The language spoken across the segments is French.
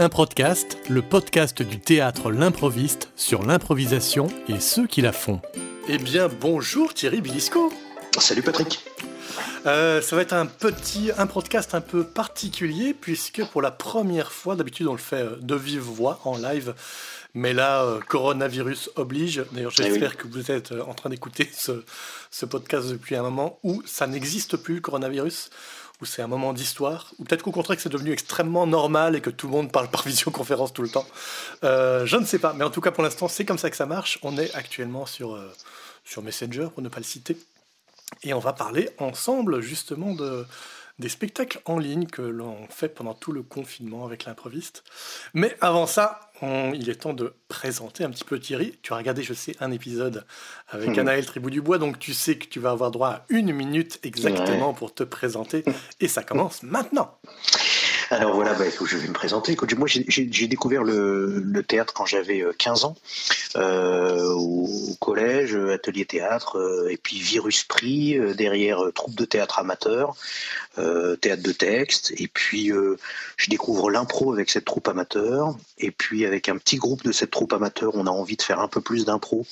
Un podcast, le podcast du théâtre L'improviste sur l'improvisation et ceux qui la font. Eh bien, bonjour Thierry Bilisco. Salut Patrick. Euh, ça va être un petit, un podcast un peu particulier puisque pour la première fois, d'habitude on le fait euh, de vive voix en live, mais là, euh, coronavirus oblige. D'ailleurs, eh j'espère que vous êtes en train d'écouter ce, ce, podcast depuis un moment où ça n'existe plus, le coronavirus où c'est un moment d'histoire, ou peut-être qu'au contraire que c'est devenu extrêmement normal et que tout le monde parle par visioconférence tout le temps. Euh, je ne sais pas, mais en tout cas pour l'instant c'est comme ça que ça marche. On est actuellement sur, euh, sur Messenger, pour ne pas le citer, et on va parler ensemble justement de, des spectacles en ligne que l'on fait pendant tout le confinement avec l'improviste. Mais avant ça, il est temps de présenter un petit peu Thierry. Tu as regardé, je sais, un épisode avec mmh. Anaël Tribou du Bois, donc tu sais que tu vas avoir droit à une minute exactement pour te présenter. Et ça commence maintenant. Alors voilà, bah, je vais me présenter. Moi, j'ai découvert le, théâtre quand j'avais 15 euh, ans, euh, au, collège, atelier théâtre, euh, et puis Virus Prix, derrière troupe de théâtre amateur, théâtre de texte, et puis je découvre l'impro avec cette troupe amateur, et puis avec un petit groupe de cette troupe amateur, on a envie de faire un peu plus d'impro.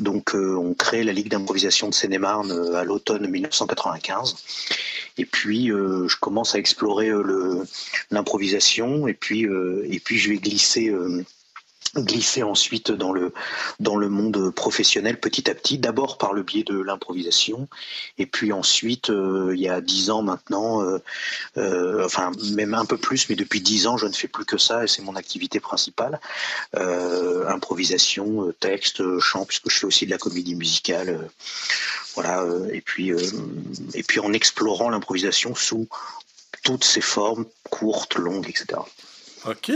Donc on crée la Ligue d'improvisation de Seine-et-Marne à l'automne 1995. Et puis euh, je commence à explorer euh, l'improvisation. Et puis euh, et puis je vais glisser glisser ensuite dans le, dans le monde professionnel petit à petit, d'abord par le biais de l'improvisation, et puis ensuite, il y a dix ans maintenant, enfin même un peu plus, mais depuis dix ans, je ne fais plus que ça, et c'est mon activité principale, improvisation, texte, chant, puisque je fais aussi de la comédie musicale, voilà, euh, et puis euh, et puis en explorant l'improvisation sous toutes ses formes, courtes, longues, etc. Ok,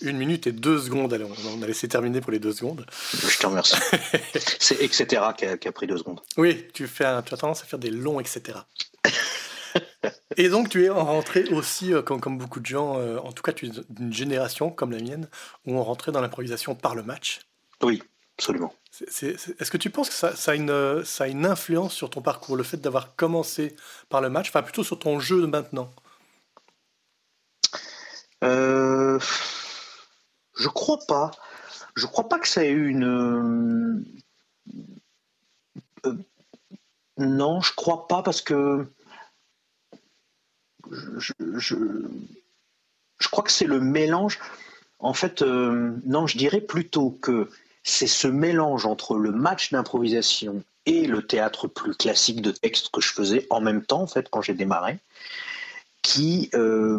une minute et deux secondes. Allez, on a laissé terminer pour les deux secondes. Je te remercie. C'est etc. Qui a, qui a, pris deux secondes. Oui, tu, fais tu as tendance à faire des longs etc. et donc tu es rentré aussi, euh, comme, comme beaucoup de gens, en tout cas tu es d'une génération comme la mienne, où on rentrait dans l'improvisation par le match. Oui, absolument. Est-ce que tu penses que ça, a une, ça a une influence sur ton parcours, le fait d'avoir commencé par le match, enfin plutôt sur ton jeu de maintenant? Euh, Je crois pas. Je crois pas que ça ait eu une. Euh, non, je crois pas parce que. Je, crois que c'est le mélange. En fait, euh, non, je dirais plutôt que c'est ce mélange entre le match d'improvisation et le théâtre plus classique de texte que je faisais en même temps, en fait, quand j'ai démarré, qui euh,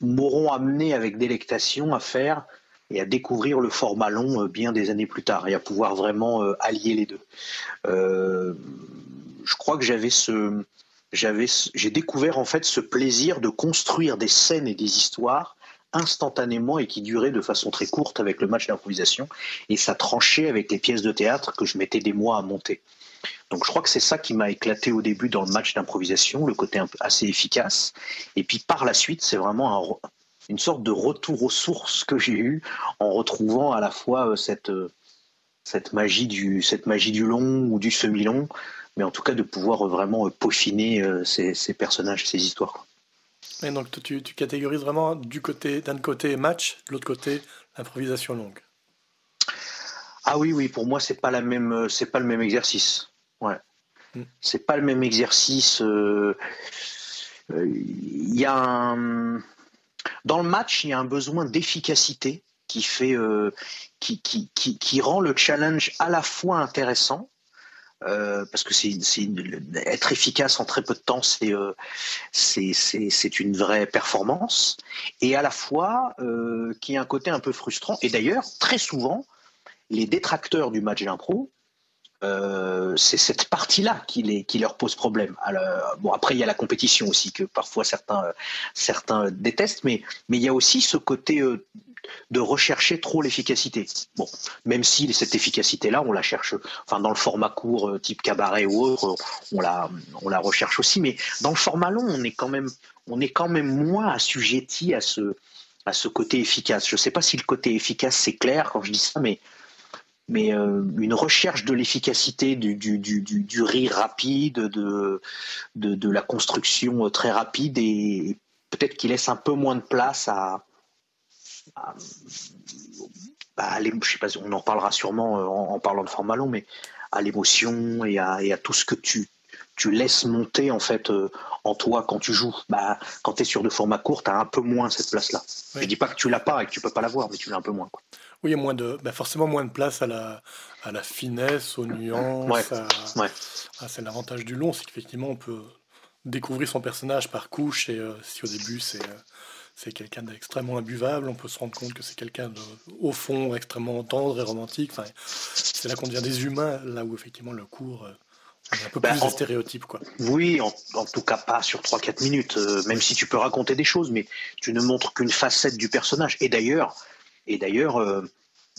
m'auront amené avec délectation à faire et à découvrir le format long euh, bien des années plus tard et à pouvoir vraiment euh, allier les deux. je crois que j'avais ce, j'avais, j'ai découvert en fait ce plaisir de construire des scènes et des histoires instantanément et qui durait de façon très courte avec le match d'improvisation. Et ça tranchait avec les pièces de théâtre que je mettais des mois à monter. Donc je crois que c'est ça qui m'a éclaté au début dans le match d'improvisation, le côté assez efficace. Et puis par la suite, c'est vraiment une sorte de retour aux sources que j'ai eu en retrouvant à la fois euh, cette, euh, cette, magie, du, long ou du semi-long, mais en tout cas de pouvoir vraiment peaufiner euh, ces, ces personnages, ces histoires. Et donc tu, catégorises vraiment du côté d'un côté match, de l'autre côté improvisation longue. Ah oui, oui, pour moi c'est pas la même, c'est pas le même exercice. Ouais, hmm. c'est pas le même exercice. Euh, euh, il y a un... dans le match, il y a un besoin d'efficacité qui fait, euh, qui, qui, qui, qui rend le challenge à la fois intéressant euh, parce que c'est être efficace en très peu de temps, euh, c'est une vraie performance, et à la fois euh, qui a un côté un peu frustrant. Et d'ailleurs, très souvent, les détracteurs du match d'impro, c'est cette partie-là qui, leur pose problème. Bon, après, il y a la compétition aussi que parfois certains, détestent, mais, il y a aussi ce côté de rechercher trop l'efficacité. Bon, même si cette efficacité-là, on la cherche, enfin dans le format court, euh, type cabaret ou autre, on la, recherche aussi, mais dans le format long, on est quand même, on est quand même moins assujetti à ce, à ce côté efficace. Je ne sais pas si le côté efficace c'est clair quand je dis ça, mais mais euh, une recherche de l'efficacité, du, du, du, du, rire rapide, de, de, de, la construction très rapide et peut-être qui laisse un peu moins de place à, bah, je sais pas, on en parlera sûrement en, parlant de format long, mais à l'émotion et à, et à, tout ce que tu, tu laisses monter en fait en toi quand tu joues. Bah, quand tu es sur de format court, tu as un peu moins cette place-là. Je Je dis pas que tu l'as pas et que tu peux pas l'avoir, mais tu l'as un peu moins. Quoi. Oui, il y a moins de, bah forcément moins de place à la, à la finesse, aux nuances. Ouais. c'est l'avantage du long, c'est qu'effectivement on peut découvrir son personnage par couche et euh, si au début c'est euh, c'est quelqu'un d'extrêmement imbuvable, on peut se rendre compte que c'est quelqu'un de, au fond extrêmement tendre et romantique. Enfin, c'est là qu'on devient des humains, là où effectivement le cours euh, un peu ben, plus stéréotype, quoi. Oui, en, tout cas pas sur 3-4 minutes, euh, même si tu peux raconter des choses, mais tu ne montres qu'une facette du personnage. Et d'ailleurs, et d'ailleurs, euh,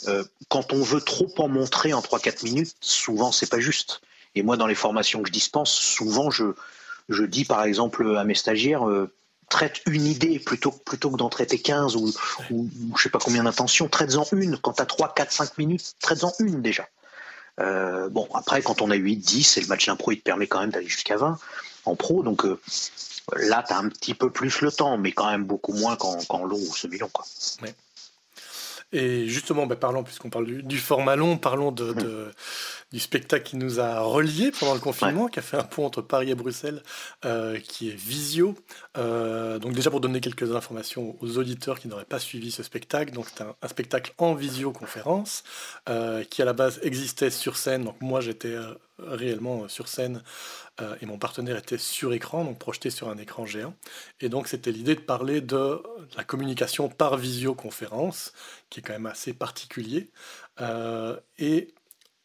euh, quand on veut trop en montrer en 3-4 minutes, souvent c'est pas juste. Et moi, dans les formations que je dispense, souvent je, dis par exemple à mes stagiaires, traite une idée plutôt, plutôt que d'en traiter 15 ou, ou, je sais pas combien d'intentions, traite-en une. Quand as 3, 4, 5 minutes, traite-en une déjà. Euh, bon, après, quand on a 8, 10, et le match d'impro, il te permet quand même d'aller jusqu'à 20 en pro. Donc euh, là, tu as un petit peu plus le temps, mais quand même beaucoup moins qu'en long ou semi-long. Quoi. Et justement, bah, parlons, puisqu'on parle du, format long, parlons de, hum du spectacle qui nous a reliés pendant le confinement, qui a fait un pont entre Paris et Bruxelles, euh, qui est Visio. Euh, donc déjà pour donner quelques informations aux auditeurs qui n'auraient pas suivi ce spectacle, donc c'est un, spectacle en visioconférence euh, qui à la base existait sur scène. Donc moi j'étais réellement sur scène et mon partenaire était sur écran, donc projeté sur un écran géant. Et donc c'était l'idée de parler de la communication par visioconférence, qui est quand même assez particulier. et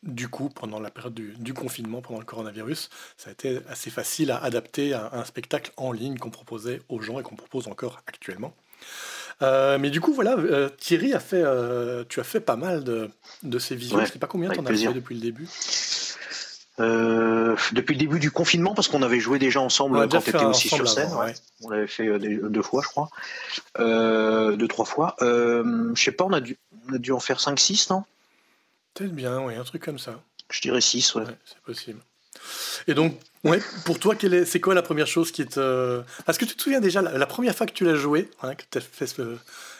du coup, pendant la période du, confinement, pendant le coronavirus, ça a été assez facile à adapter à un spectacle en ligne qu'on proposait aux gens et qu'on propose encore actuellement. Euh, mais du coup, voilà, euh, Thierry a fait, euh, tu as fait pas mal de, de ces visions. je ne sais pas combien tu en as fait depuis le début. depuis le début du confinement, parce qu'on avait joué déjà ensemble quand tu étais aussi sur scène. On l'avait fait deux fois, je crois. deux, trois fois. je sais pas, on a, dû, on a dû en faire 5-6, non? Peut-être bien, oui, un truc comme ça. Je dirais 6, ouais. c'est possible. Et donc, ouais, pour toi, c'est quoi la première chose qui te. Est-ce que tu te souviens déjà, la, première fois que tu l'as joué, hein, que tu as fait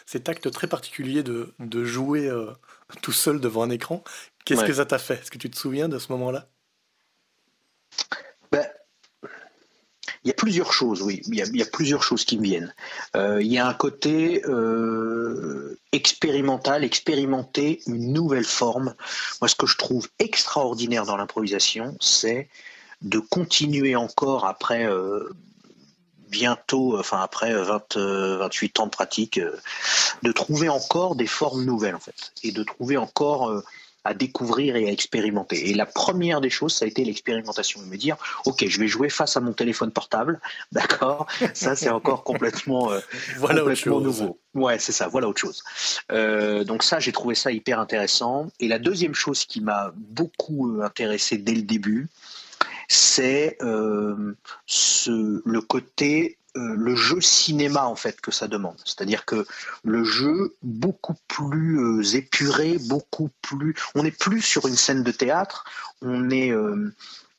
cet acte très particulier de, de jouer euh, tout seul devant un écran, qu'est-ce que ça t'a fait? Est-ce que tu te souviens de ce moment-là? Il y a plusieurs choses, oui. Il y a, plusieurs choses qui me viennent. Euh, il y a un côté euh, expérimental, expérimenter une nouvelle forme. Moi, ce que je trouve extraordinaire dans l'improvisation, c'est de continuer encore après euh, bientôt, enfin après 20, 28 ans de pratique, de trouver encore des formes nouvelles en fait, et de trouver encore à découvrir et à expérimenter. Et la première des choses, ça a été l'expérimentation. Me dire, OK, je vais jouer face à mon téléphone portable, d'accord? Ça, c'est encore complètement, euh, voilà complètement nouveau. Ouais, c'est ça, voilà autre chose. Euh, donc ça, j'ai trouvé ça hyper intéressant. Et la deuxième chose qui m'a beaucoup euh, intéressé dès le début, c'est euh, ce, le côté euh, le jeu cinéma en fait que ça demande. C'est-à-dire que le jeu beaucoup plus euh, épuré, beaucoup plus. On n'est plus sur une scène de théâtre. On est euh,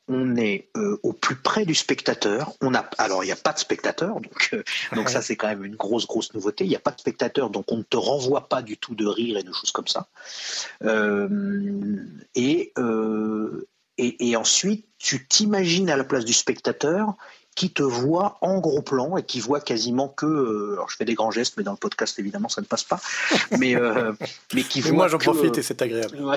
on est au plus près du spectateur. On a, alors il n'y a pas de spectateur, donc, donc ça c'est quand même une grosse grosse nouveauté. Il n'y a pas de spectateur, donc on ne te renvoie pas du tout de rire et de choses comme ça. et, et, et, ensuite, tu t'imagines à la place du spectateur qui te voit en gros plan et qui voit quasiment que, euh, alors je fais des grands gestes, mais dans le podcast évidemment ça ne passe pas, mais euh, mais qui voit moi j'en profite et c'est agréable.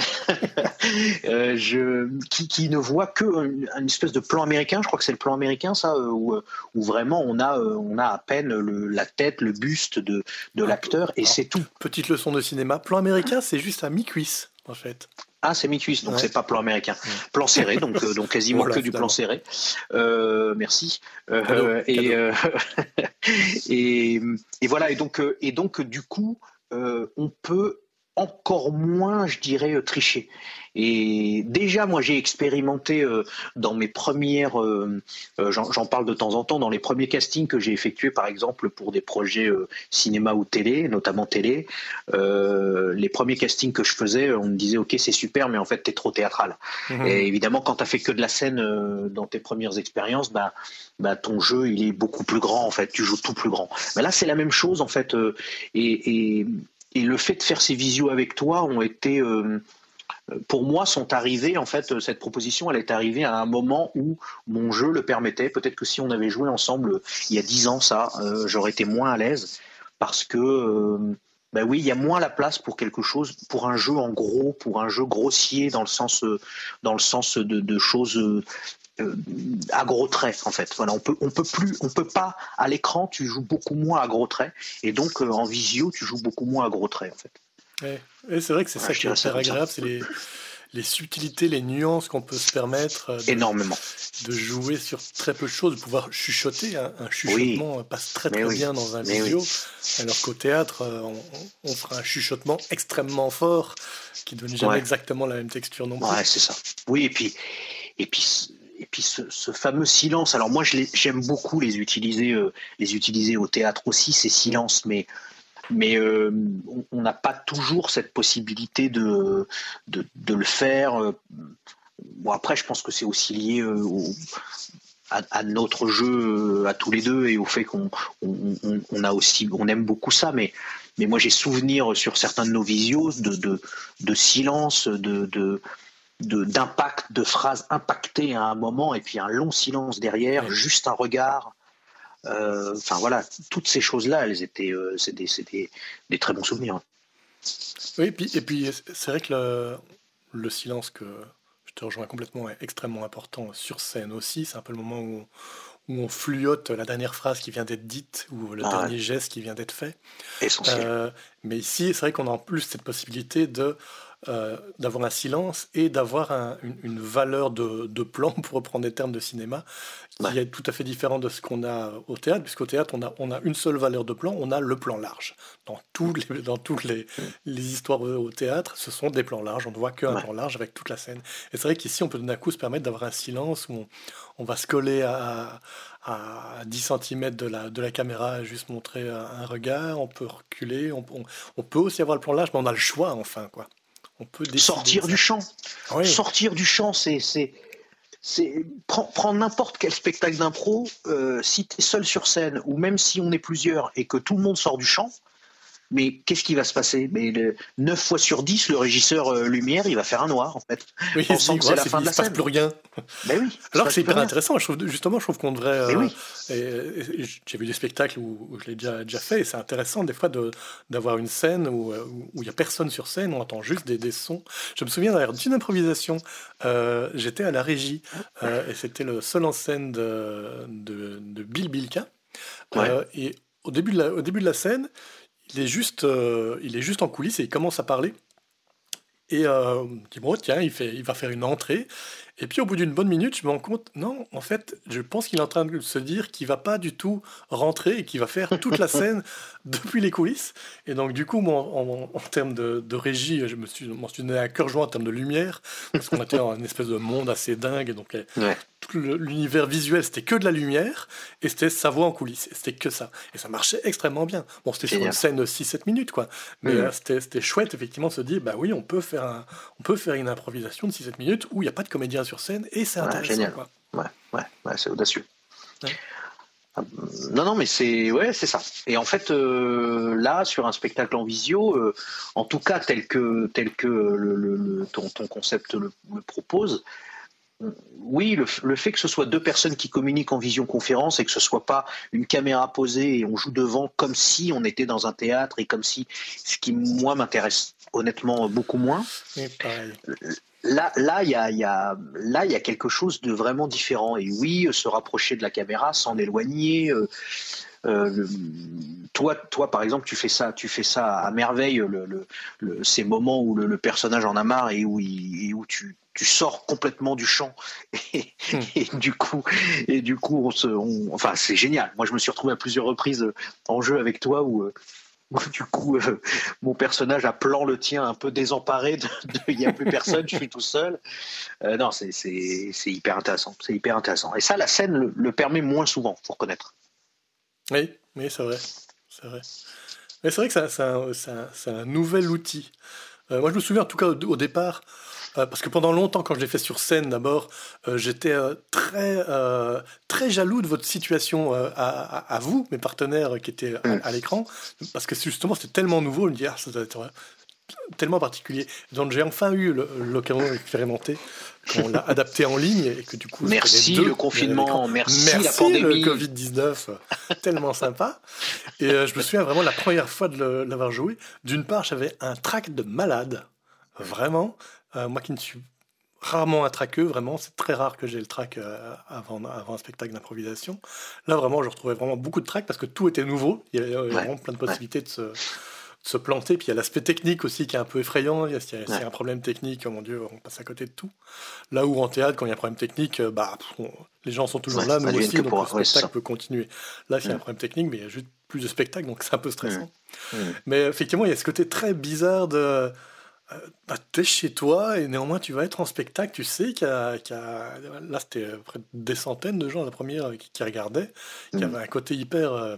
Euh, je, qui, qui, ne voit que une, espèce de plan américain, je crois que c'est le plan américain ça, où, où vraiment on a on a à peine le, la tête, le buste de de ah, l'acteur et c'est tout. Petite leçon de cinéma, plan américain c'est juste à mi-cuisse en fait. Ah, c'est mi-cuisse, donc c'est pas plan américain. Plan serré, donc, euh, donc quasiment que du plan serré. Euh, merci. Euh, et, et, et, voilà, et donc, et donc du coup, on peut encore moins, je dirais, tricher. Et déjà, moi, j'ai expérimenté euh, dans mes premières, euh, euh, j'en parle de temps en temps, dans les premiers castings que j'ai effectués, par exemple, pour des projets cinéma ou télé, notamment télé. les premiers castings que je faisais, on me disait, OK, c'est super, mais en fait, tu es trop théâtral. Mhm. Et évidemment, quand tu as fait que de la scène dans tes premières expériences, bah, bah, ton jeu, il est beaucoup plus grand, en fait. Tu joues tout plus grand. Mais là, c'est la même chose, en fait. et, et et le fait de faire ces visios avec toi ont été pour moi, sont arrivés, en fait, cette proposition, elle est arrivée à un moment où mon jeu le permettait. Peut-être que si on avait joué ensemble il y a dix ans, ça, euh, j'aurais été moins à l'aise parce que, euh, ben oui, il y a moins la place pour quelque chose, pour un jeu en gros, pour un jeu grossier dans le sens, dans le sens de, choses euh, à gros traits en fait. Voilà, on peut, on peut plus, on peut pas à l'écran, tu joues beaucoup moins à gros traits, et donc en visio, tu joues beaucoup moins à gros traits en fait. Et c'est vrai que c'est ça qui est très agréable, c'est les, les, subtilités, les nuances qu'on peut se permettre de, Énormément. de jouer sur très peu de choses, de pouvoir chuchoter. Un, chuchotement passe très très bien dans un vidéo, alors qu'au théâtre, euh, on, fera un chuchotement extrêmement fort qui donne jamais exactement la même texture non plus. Ouais, c'est ça. Oui, et puis, et puis et puis ce, fameux silence. Alors moi, j'aime beaucoup les utiliser, euh, les utiliser au théâtre aussi ces silences, mais mais euh, on n'a pas toujours cette possibilité de, de, le faire. Euh, bon, après, je pense que c'est aussi lié à, notre jeu à tous les deux et au fait qu'on on, a aussi on aime beaucoup ça mais mais moi j'ai souvenir sur certains de nos visios de, de, de silence de, de d'impact de phrases impactées à un moment et puis un long silence derrière juste un regard euh, enfin voilà, toutes ces choses-là, elles étaient, euh, c'est des, très bons souvenirs. Oui, et puis, et puis c'est vrai que le, silence que je te rejoins complètement est extrêmement important sur scène aussi. C'est un peu le moment où, où on fluote la dernière phrase qui vient d'être dite ou le ah dernier geste qui vient d'être fait. Essentiel. Euh, mais ici, c'est vrai qu'on a en plus cette possibilité de euh, d'avoir un silence et d'avoir une, valeur de, plan, pour reprendre des termes de cinéma, qui est tout à fait différent de ce qu'on a au théâtre, puisqu'au théâtre, on a, on a une seule valeur de plan, on a le plan large. Dans, tous les, dans toutes les, les histoires au théâtre, ce sont des plans larges, on ne voit qu'un plan large avec toute la scène. Et c'est vrai qu'ici, on peut d'un coup se permettre d'avoir un silence où on, va se coller à, à 10 cm de la, de la caméra, juste montrer un regard, on peut reculer, on, on peut aussi avoir le plan large, mais on a le choix enfin. quoi peut sortir du champ. Sortir du champ, c'est c'est prends, n'importe quel spectacle d'impro, euh, si tu es seul sur scène ou même si on est plusieurs et que tout le monde sort du champ, mais qu'est-ce qui va se passer? Mais 9 fois sur 10, le régisseur euh, lumière, il va faire un noir, en fait. Oui, pensant que c'est la fin de la scène. plus rien. Ben oui, Alors que c'est hyper intéressant. Je trouve, justement, je trouve qu'on devrait. Euh, j'ai vu des spectacles où, je l'ai déjà, déjà fait, et c'est intéressant des fois d'avoir une scène où euh, il n'y a personne sur scène, on entend juste des, des sons. Je me souviens d'ailleurs d'une improvisation. J'étais à la régie, et c'était le seul en scène de, de, de Bill Bilka. et au début, de la, au début de la scène, il est juste, euh, il est juste en coulisses et il commence à parler. Et euh, tiens, il va faire une entrée et puis au bout d'une bonne minute, je me rends compte, non, en fait, je pense qu'il est en train de se dire qu'il va pas du tout rentrer et qu'il va faire toute la scène depuis les coulisses. Et donc du coup, moi, en, termes de, régie, je me suis, m'en suis donné à cœur joint en termes de lumière, parce qu'on était dans une espèce de monde assez dingue. Et donc tout l'univers visuel, c'était que de la lumière, et c'était sa voix en coulisses. C'était que ça. Et ça marchait extrêmement bien. Bon, c'était sur une scène de 6-7 minutes, quoi. Mais euh, c'était chouette, effectivement, de se dire, bah oui, on peut faire, un, on peut faire une improvisation de 6-7 minutes où il n'y a pas de comédien sur scène et c'est intéressant. génial. Quoi. Ouais, ouais, ouais c'est audacieux. Ah, non, non, mais c'est ouais, c'est ça. Et en fait, euh, là, sur un spectacle en visio, euh, en tout cas tel que tel que le, ton, ton, concept le, propose, oui, le, fait que ce soit deux personnes qui communiquent en visioconférence et que ce soit pas une caméra posée et on joue devant comme si on était dans un théâtre et comme si, ce qui moi m'intéresse honnêtement beaucoup moins. Là, là, il y a, y a, là, il y a quelque chose de vraiment différent. Et oui, se rapprocher de la caméra, s'en éloigner. Euh, euh, toi, toi, par exemple, tu fais ça, tu fais ça à merveille. Le, ces moments où le, personnage en a marre et où, il, et où tu, tu sors complètement du champ et, hmm. du coup et du coup on se enfin c'est génial moi je me suis retrouvé à plusieurs reprises en jeu avec toi où, euh, du coup euh, mon personnage a plan le tien un peu désemparé il n'y a plus personne je suis tout seul. Euh, non c'est hyper intéressant. C'est hyper intéressant. Et ça la scène le, permet moins souvent faut reconnaître. Oui oui c'est vrai. C'est vrai. Mais c'est vrai que c'est un, un, nouvel outil. Moi je me souviens en tout cas au départ parce que pendant longtemps, quand je l'ai fait sur scène d'abord, j'étais très, très jaloux de votre situation à, vous, mes partenaires qui étaient à, mm. l'écran, parce que justement, c'était tellement nouveau, je me dis, ah, ça doit être tellement particulier. Donc j'ai enfin eu l'occasion d'expérimenter qu'on l'a adapté en ligne et que du coup merci le confinement. merci, la pandémie. le Covid 19 tellement sympa. Et euh, je me souviens vraiment la première fois de l'avoir joué. D'une part j'avais un track de malade. Vraiment euh, moi qui ne suis rarement un traqueux vraiment c'est très rare que j'ai le track euh, avant, avant un spectacle d'improvisation là vraiment je retrouvais vraiment beaucoup de tracks parce que tout était nouveau il y avait vraiment plein de possibilités de se se planter. Puis il y a l'aspect technique aussi qui est un peu effrayant. Il y a, un problème technique, oh mon Dieu, on passe à côté de tout. Là où en théâtre, quand il y a un problème technique, euh, bah, les gens sont toujours là, nous aussi, donc le spectacle peut continuer. Là, il y a un problème technique, mais il y a juste plus de spectacles, donc c'est un peu stressant. Mais effectivement, il y a ce côté très bizarre de... Euh, bah, tu es chez toi et néanmoins tu vas être en spectacle, tu sais qu'il y, a, là c'était près des centaines de gens la première qui, regardaient, qu'il y avait un côté hyper euh,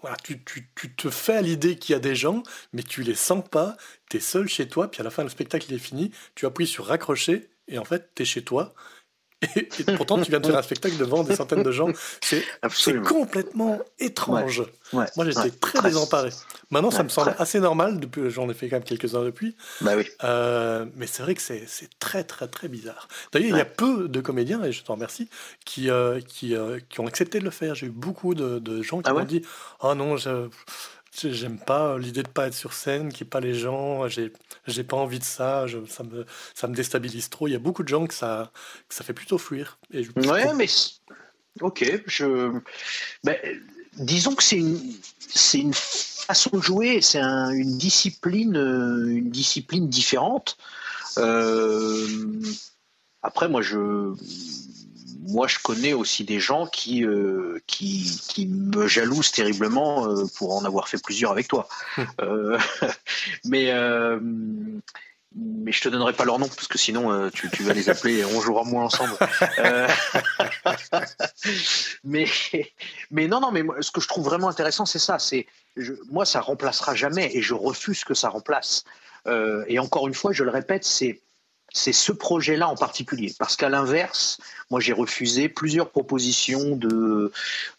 voilà, tu, tu, tu, te fais à l'idée qu'il y a des gens, mais tu les sens pas, tu es seul chez toi, puis à la fin le spectacle est fini, tu appuies sur raccrocher, et en fait tu es chez toi, et, pourtant, tu viens de faire un spectacle devant des centaines de gens. C'est complètement étrange. Moi, j'étais très désemparé. Maintenant, ça me semble assez normal. Depuis, j'en ai fait quand même quelques heures depuis. Bah oui. Euh, mais c'est vrai que c'est très, très, très bizarre. D'ailleurs, il y a peu de comédiens, et je t'en remercie, qui, euh, qui, euh, qui, ont accepté de le faire. J'ai eu beaucoup de, de gens qui ah m'ont dit Oh non, je J'aime pas l'idée de pas être sur scène, qu'il n'y ait pas les gens. J'ai, j'ai pas envie de ça. ça me, ça me déstabilise trop. Il y a beaucoup de gens que ça, que ça fait plutôt fuir. Et ouais, mais ok. Je, ben, disons que c'est une, c'est une façon de jouer. C'est une discipline, une discipline différente. Euh, après, moi, je moi, je connais aussi des gens qui, euh, qui, qui, me jalousent terriblement euh, pour en avoir fait plusieurs avec toi. Hum. Euh, mais, mais je te donnerai pas leur nom parce que sinon tu, tu, vas les appeler et on jouera moins ensemble. mais, mais non, non, mais ce que je trouve vraiment intéressant, c'est ça. C'est moi, ça remplacera jamais et je refuse que ça remplace. et encore une fois, je le répète, c'est c'est ce projet-là en particulier. Parce qu'à l'inverse, moi j'ai refusé plusieurs propositions de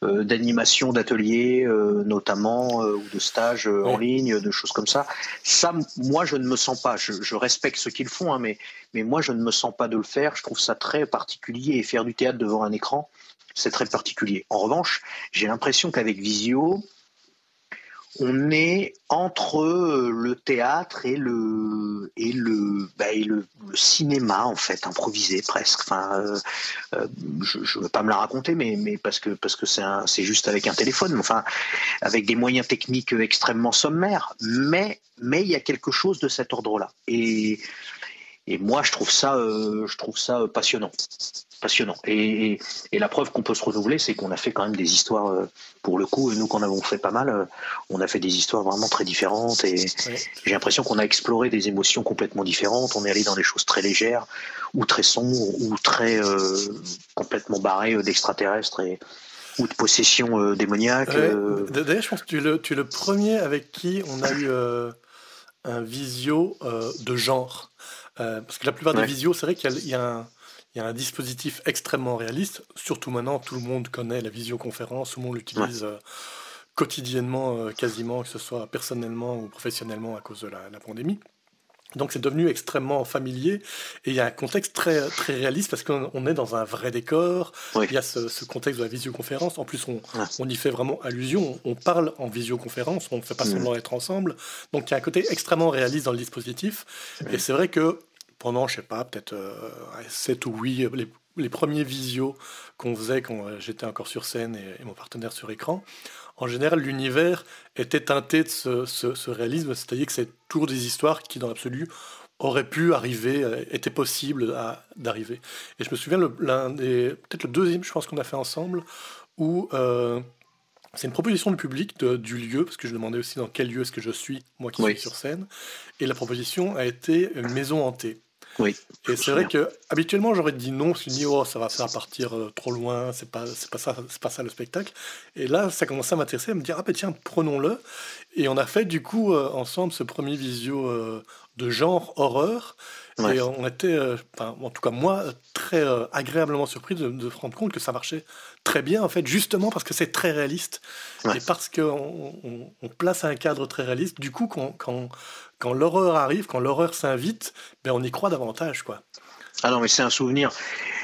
euh, d'animation d'ateliers, euh, notamment, euh, ou de stages en ligne, de choses comme ça. Ça, moi je ne me sens pas. Je, respecte ce qu'ils font, hein, mais, mais moi je ne me sens pas de le faire. Je trouve ça très particulier et faire du théâtre devant un écran, c'est très particulier. En revanche, j'ai l'impression qu'avec Visio, on est entre euh, le théâtre et le et le, bah, cinéma en fait improvisé presque. Euh, euh, je ne veux pas me la raconter, mais parce que parce que c'est juste avec un téléphone, enfin avec des moyens techniques extrêmement sommaires. Mais il y a quelque chose de cet ordre-là. Et et moi, je trouve ça, je trouve ça passionnant passionnant. Et, la preuve qu'on peut se renouveler, c'est qu'on a fait quand même des histoires, euh, pour le coup, nous qu'on avons fait pas mal, euh, on a fait des histoires vraiment très différentes et j'ai l'impression qu'on a exploré des émotions complètement différentes. On est allé dans des choses très légères ou très sombres ou très euh, complètement barrées d'extraterrestres et ou de possession démoniaque. D'ailleurs, je pense que tu es, le, tu es le premier avec qui on a eu un visio de genre. parce que la plupart des visios, c'est vrai qu'il y, a un il y a un dispositif extrêmement réaliste. Surtout maintenant, tout le monde connaît la visioconférence, tout le monde l'utilise euh, quotidiennement, euh, quasiment, que ce soit personnellement ou professionnellement à cause de la, pandémie. Donc c'est devenu extrêmement familier et il y a un contexte très, très réaliste parce qu'on est dans un vrai décor, il y a ce, contexte de la visioconférence, en plus on, on y fait vraiment allusion, on, parle en visioconférence, on ne fait pas mm. seulement être ensemble, donc il y a un côté extrêmement réaliste dans le dispositif. Et c'est vrai que pendant, je sais pas, peut-être euh, 7 ou 8, les, les premiers visios qu'on faisait quand euh, j'étais encore sur scène et, mon partenaire sur écran, en général, l'univers était teinté de ce, ce, réalisme, c'est-à-dire que c'est toujours des histoires qui, dans l'absolu, auraient pu arriver, euh, étaient possibles d'arriver. Et je me souviens, l'un des, peut-être le deuxième, je pense qu'on a fait ensemble, où euh, c'est une proposition du public du lieu, parce que je demandais aussi dans quel lieu est-ce que je suis, moi qui suis sur scène, et la proposition a été une maison hantée. Oui. Et c'est vrai que habituellement j'aurais dit non, je me dit oh ça va faire partir euh, trop loin, c'est pas c'est pas ça c'est pas ça le spectacle. Et là ça commençait à m'intéresser, à me dire ah ben tiens prenons-le. Et on a fait du coup euh, ensemble ce premier visio euh, de genre horreur. Et on était, en tout cas moi, très agréablement surpris de, de, se rendre compte que ça marchait très bien, en fait, justement parce que c'est très réaliste. Et parce qu'on on, place un cadre très réaliste, du coup, quand, quand, quand l'horreur arrive, quand l'horreur s'invite, ben on y croit davantage, quoi. Ah non, mais c'est un souvenir,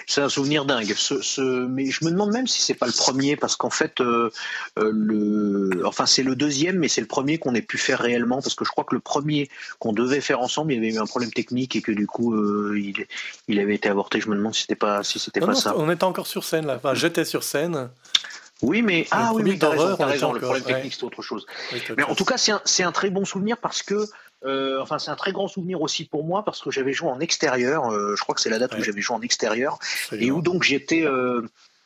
c'est un souvenir dingue. Ce, mais je me demande même si c'est pas le premier, parce qu'en fait, euh, euh, le, enfin c'est le deuxième, mais c'est le premier qu'on ait pu faire réellement, parce que je crois que le premier qu'on devait faire ensemble, il y avait eu un problème technique et que du coup, euh, il, il, avait été avorté. Je me demande si c'était pas, si c'était pas ça. On était encore sur scène là. Enfin, j'étais sur scène. Oui, mais ah oui, oui, t'as raison, Le problème technique, c'est autre chose. mais en tout cas, c'est un, un, très bon souvenir parce que euh, enfin, c'est un très grand souvenir aussi pour moi parce que j'avais joué en extérieur. Euh, je crois que c'est la date où j'avais joué en extérieur et où donc j'étais, euh,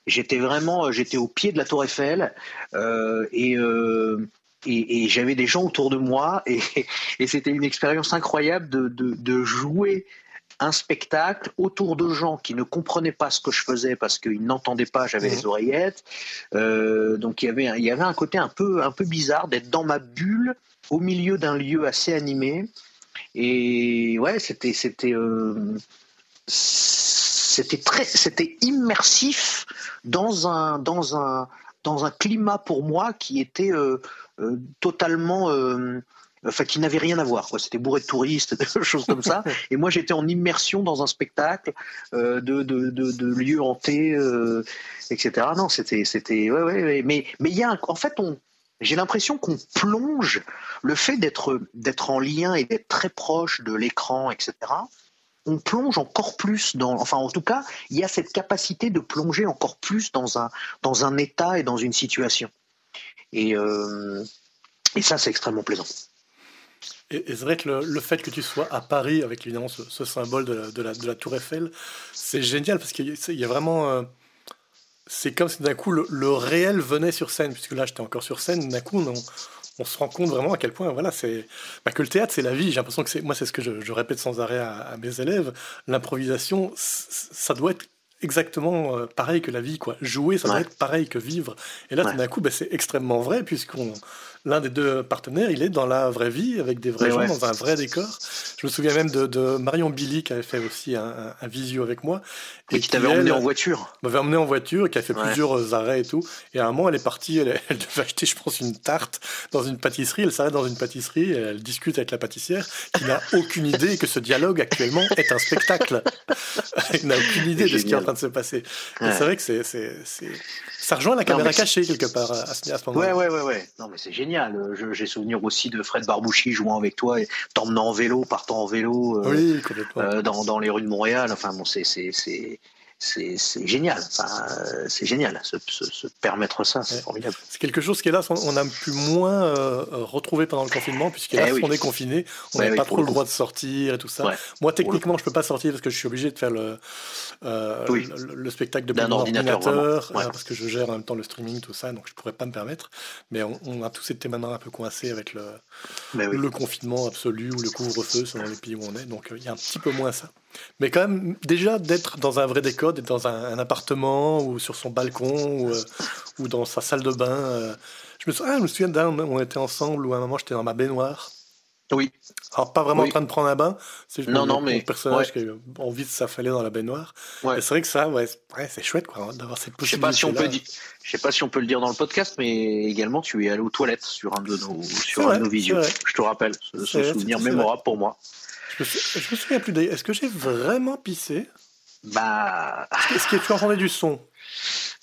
j'étais vraiment, j'étais au pied de la Tour Eiffel et et, j'avais des gens autour de moi et, et c'était une expérience incroyable de, de, de, jouer un spectacle autour de gens qui ne comprenaient pas ce que je faisais parce qu'ils n'entendaient pas, j'avais les oreillettes. donc il y avait il y avait un côté un peu un peu bizarre d'être dans ma bulle au milieu d'un lieu assez animé. Et ouais, c'était c'était euh, c'était très c'était immersif dans un dans un dans un climat pour moi qui était euh, euh, totalement enfin qui n'avait rien à voir quoi c'était bourré de touristes des choses comme ça et moi j'étais en immersion dans un spectacle de, de, de, de, lieux hantés etc non c'était c'était ouais, ouais, mais mais il y a en fait on j'ai l'impression qu'on plonge le fait d'être d'être en lien et d'être très proche de l'écran, etc. On plonge encore plus dans, enfin en tout cas, il y a cette capacité de plonger encore plus dans un dans un état et dans une situation. Et euh, et ça, c'est extrêmement plaisant. Et, c'est vrai que le, fait que tu sois à Paris avec évidemment ce, symbole de la, de, la, de la, Tour Eiffel, c'est génial parce qu'il y a vraiment euh, c'est comme si d'un coup le, réel venait sur scène, puisque là j'étais encore sur scène, d'un coup on, se rend compte vraiment à quel point voilà, c'est, bah, que le théâtre c'est la vie. J'ai l'impression que c'est, moi c'est ce que je, répète sans arrêt à, mes élèves, l'improvisation ça doit être exactement euh, pareil que la vie. quoi. Jouer ça doit être pareil que vivre. Et là d'un coup bah, c'est extrêmement vrai, puisqu'on l'un des deux partenaires, il est dans la vraie vie, avec des vrais gens, dans un vrai décor. Je me souviens même de, Marion Billy, qui avait fait aussi un, un, visio avec moi. Et, qui t'avait emmené en voiture. M'avait emmené en voiture, qui a fait plusieurs arrêts et tout. Et à un moment, elle est partie, elle, devait acheter, je pense, une tarte dans une pâtisserie. Elle s'arrête dans une pâtisserie, et elle discute avec la pâtissière, qui n'a aucune idée que ce dialogue actuellement est un spectacle. elle n'a aucune idée de ce qui est en train de se passer. C'est vrai que c'est ça rejoint la caméra cachée quelque part à ce, moment-là. Ouais, ouais, ouais, ouais. Non, mais c'est génial. J'ai souvenir aussi de Fred Barbouchi jouant avec toi et t'emmenant en vélo, partant en vélo euh, euh, dans, dans, les rues de Montréal. Enfin, bon, c'est c'est génial. Euh, c'est génial. Se, se, permettre ça, c'est formidable. C'est quelque chose qui est là, on a pu moins euh, retrouver pendant le confinement, puisqu'on eh est confiné, on n'avait pas trop le droit de sortir et tout ça. Moi, techniquement, je peux pas sortir parce que je suis obligé de faire le, euh, le, spectacle de mon ordinateur, parce que je gère en même temps le streaming, tout ça, donc je pourrais pas me permettre. Mais on, a tous été maintenant un peu coincés avec le, le confinement absolu ou le couvre-feu selon les pays où on est, donc il y a un petit peu moins ça. Mais quand même, déjà d'être dans un vrai décor, d'être dans un, appartement ou sur son balcon ou, euh, ou dans sa salle de bain. Euh, je, me souviens, ah, souviens d'un moment où on était ensemble où à un moment j'étais dans ma baignoire. Oui. Alors, pas vraiment en train de prendre un bain, c'est non, non, mais... mon personnage qui a envie de s'affaler dans la baignoire. Ouais. C'est vrai que ça, ouais, c'est chouette quoi, d'avoir cette possibilité. Je sais pas si on peut dire, je sais pas si on peut le dire dans le podcast, mais également tu es allé aux toilettes sur un de nos, sur un de nos visios. Je te rappelle, ce, souvenir mémorable pour moi. Je me, souviens plus d'ailleurs. Est-ce que j'ai vraiment pissé? Bah. Est-ce que tu entendais du son?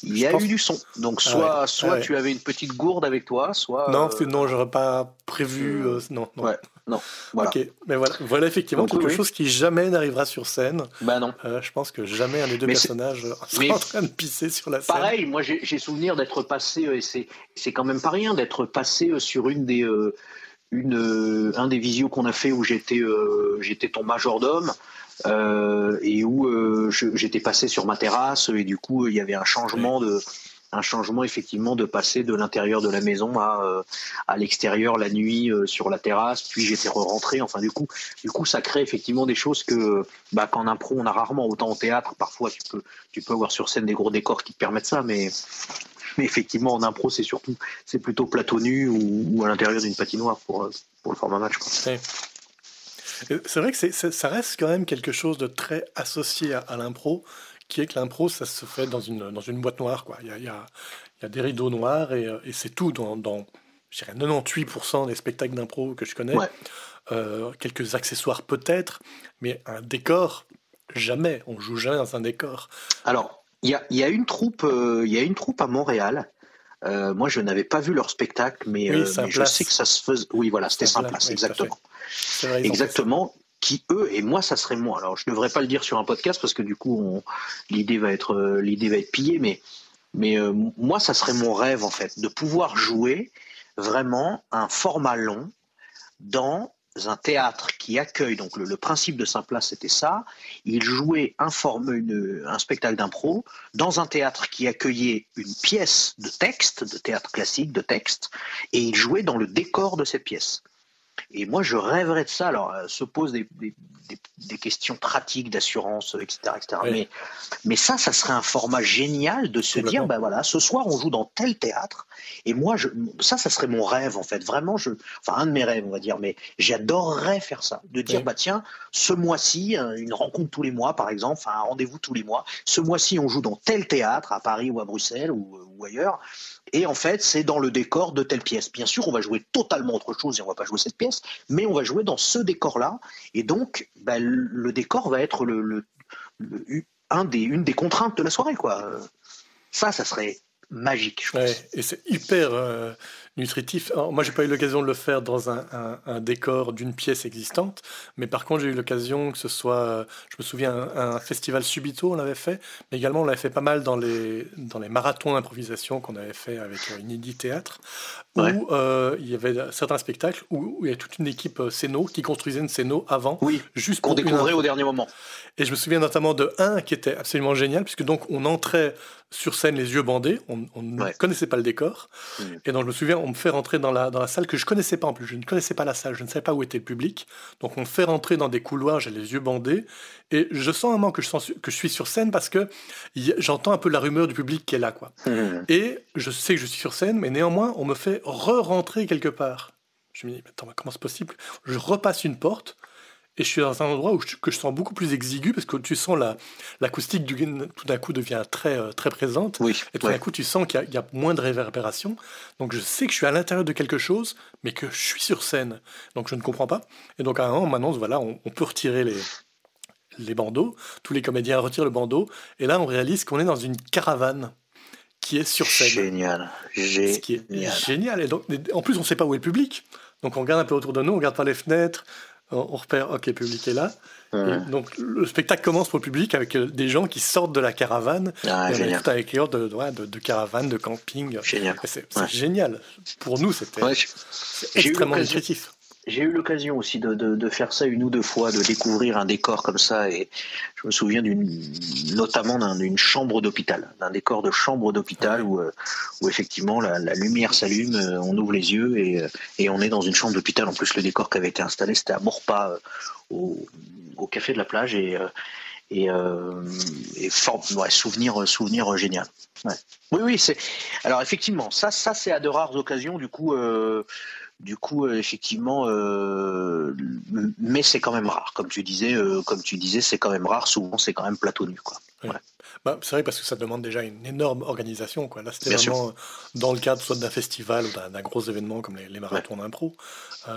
Il y a eu du son. Donc ah soit, soit ah tu avais une petite gourde avec toi, soit. Non, euh... non, j'aurais pas prévu. Euh, non, non. Ouais, non. Voilà. Ok, mais voilà, voilà effectivement quelque chose qui jamais n'arrivera sur scène. Bah non. Euh, je pense que jamais un des deux personnages sera en train de pisser sur la scène. Pareil, moi j'ai souvenir d'être passé, euh, et c'est quand même pas rien, d'être passé sur une des une, euh, un des visios qu'on a fait où j'étais euh, j'étais ton majordome euh, et où j'étais passé sur ma terrasse et du coup il y avait un changement de un changement effectivement de passer de l'intérieur de la maison à, à l'extérieur la nuit sur la terrasse puis j'étais rentré enfin du coup du coup ça crée effectivement des choses que bah, qu'en impro on a rarement. Autant au théâtre parfois tu peux tu peux avoir sur scène des gros décors qui te permettent ça mais mais effectivement, en impro, c'est surtout, c'est plutôt plateau nu ou, à l'intérieur d'une patinoire pour, pour le format match. C'est vrai que ça reste quand même quelque chose de très associé à, l'impro, qui est que l'impro, ça se fait dans une, dans une boîte noire. Quoi. Il, y a, il, y a, il y a des rideaux noirs et, et c'est tout dans, dans je dirais 98% des spectacles d'impro que je connais. Euh, quelques accessoires peut-être, mais un décor, jamais. On joue jamais dans un décor. Alors, il y a, y a, une troupe, euh, il y a une troupe à Montréal. Euh, moi, je n'avais pas vu leur spectacle, mais, je sais que ça se faisait. Oui, voilà, c'était sympa, exactement. exactement. Qui eux et moi, ça serait moi. Alors, je ne devrais pas le dire sur un podcast parce que du coup, l'idée va être l'idée va être pillée, mais mais moi, ça serait mon rêve en fait de pouvoir jouer vraiment un format long dans un théâtre qui accueille, donc le, principe de Saint-Place c'était ça, il jouait un, un spectacle d'impro dans un théâtre qui accueillait une pièce de texte, de théâtre classique, de texte, et il jouait dans le décor de cette pièce. Et moi, je rêverais de ça. Alors, euh, se posent des, des, questions pratiques d'assurance, etc. etc. Mais, mais ça, ça serait un format génial de se dire, ben voilà, ce soir, on joue dans tel théâtre. Et moi, je, ça, ça serait mon rêve, en fait. Vraiment, je, enfin, un de mes rêves, on va dire. Mais j'adorerais faire ça. De dire, bah tiens, ce mois-ci, une rencontre tous les mois, par exemple, enfin, un rendez-vous tous les mois. Ce mois-ci, on joue dans tel théâtre, à Paris ou à Bruxelles ou, ou ailleurs. Et en fait, c'est dans le décor de telle pièce. Bien sûr, on va jouer totalement autre chose et on va pas jouer cette pièce, mais on va jouer dans ce décor-là. Et donc, bah, le décor va être le, un des, une des contraintes de la soirée. Quoi. Ça, ça serait magique. Et c'est hyper euh, nutritif. Alors, moi, j'ai pas eu l'occasion de le faire dans un, décor d'une pièce existante, mais par contre, j'ai eu l'occasion que ce soit, je me souviens, un, festival Subito, on l'avait fait, mais également on l'avait fait pas mal dans les, dans les marathons d'improvisation qu'on avait fait avec Inédit Théâtre, où euh, il y avait certains spectacles où, il y a toute une équipe euh, scéno qui construisait une scéno avant, oui, juste qu'on découvrait au dernier moment. Et je me souviens notamment de un qui était absolument génial, puisque donc on entrait sur scène les yeux bandés, on, ne connaissait pas le décor, mmh. et donc je me souviens, on me fait rentrer dans la, dans la salle que je connaissais pas en plus. Je ne connaissais pas la salle, je ne savais pas où était le public. Donc on me fait rentrer dans des couloirs, j'ai les yeux bandés. Et je sens un moment que je, sens, que je suis sur scène parce que j'entends un peu la rumeur du public qui est là. quoi. Mmh. Et je sais que je suis sur scène, mais néanmoins, on me fait re-rentrer quelque part. Je me dis, attends, comment c'est possible? Je repasse une porte, et je suis dans un endroit où je, que je sens beaucoup plus exigu parce que tu sens la l'acoustique du tout d'un coup devient très euh, très présente. Oui, et tout d'un coup tu sens qu'il y, a moins de réverbération. Donc je sais que je suis à l'intérieur de quelque chose mais que je suis sur scène. Donc je ne comprends pas. Et donc à un moment on m'annonce voilà on, peut retirer les les bandeaux. Tous les comédiens retirent le bandeau. Et là on réalise qu'on est dans une caravane qui est sur scène. Génial. Génial ce qui est génial. et donc en plus on ne sait pas où est le public. Donc on regarde un peu autour de nous, on regarde par les fenêtres, on repère, ok, le public est là. donc le spectacle commence pour le public avec euh, des gens qui sortent de la caravane. Ah, génial. Tout avec de, de, de, caravane, de camping. Génial. C'est génial. Pour nous, c'était extrêmement nutritif. J'ai eu l'occasion aussi de, de, faire ça une ou deux fois, de découvrir un décor comme ça. Et je me souviens notamment d'une chambre d'hôpital, d'un décor de chambre d'hôpital où, euh, où effectivement la, lumière s'allume, euh, on ouvre les yeux et, euh, et on est dans une chambre d'hôpital. En plus, le décor qui avait été installé, c'était à Morpa, au, au, café de la plage. Et, et, euh, et ouais, souvenir, souvenir génial. Oui, oui, c'est. Alors effectivement, ça, ça c'est à de rares occasions. Du coup, du coup, euh, effectivement, euh, mais c'est quand même rare, comme tu disais, euh, comme tu disais, c'est quand même rare. Souvent, c'est quand même plateau nu, quoi. Bah, c'est vrai parce que ça demande déjà une énorme organisation. Quoi. Là, c'était vraiment dans le cadre soit d'un festival ou d'un gros événement comme les, marathons d'impro.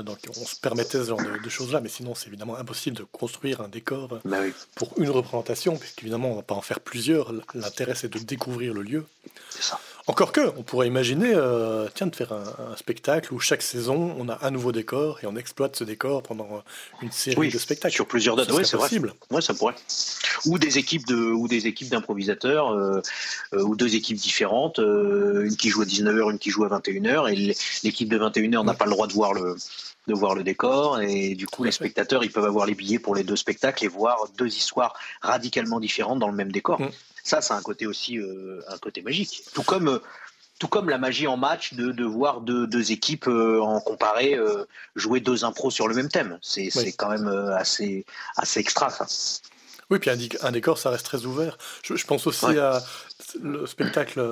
donc, on se permettait ce genre de, choses-là, mais sinon, c'est évidemment impossible de construire un décor bah pour une représentation, puisqu'évidemment, on ne va pas en faire plusieurs. L'intérêt, c'est de découvrir le lieu. C'est ça. Encore que, on pourrait imaginer, euh, tiens, de faire un, spectacle où chaque saison, on a un nouveau décor et on exploite ce décor pendant une série de spectacles. Sur plusieurs dates, oui, c'est possible. Ouais, ça pourrait. Ou des équipes de, ou des équipes d'improvisateurs, euh, euh, ou deux équipes différentes, une qui joue à 19h, une qui joue à 21h, et l'équipe de 21h n'a pas le droit de voir le de voir le décor et du coup les spectateurs ils peuvent avoir les billets pour les deux spectacles et voir deux histoires radicalement différentes dans le même décor. Mm. Ça, c'est un côté aussi, euh, un côté magique. Tout comme, euh, tout comme la magie en match de, de voir deux, deux équipes euh, en comparé jouer deux impros sur le même thème. C'est quand même assez, assez extra, ça. Oui, puis un, décor, ça reste très ouvert. Je, pense aussi à le spectacle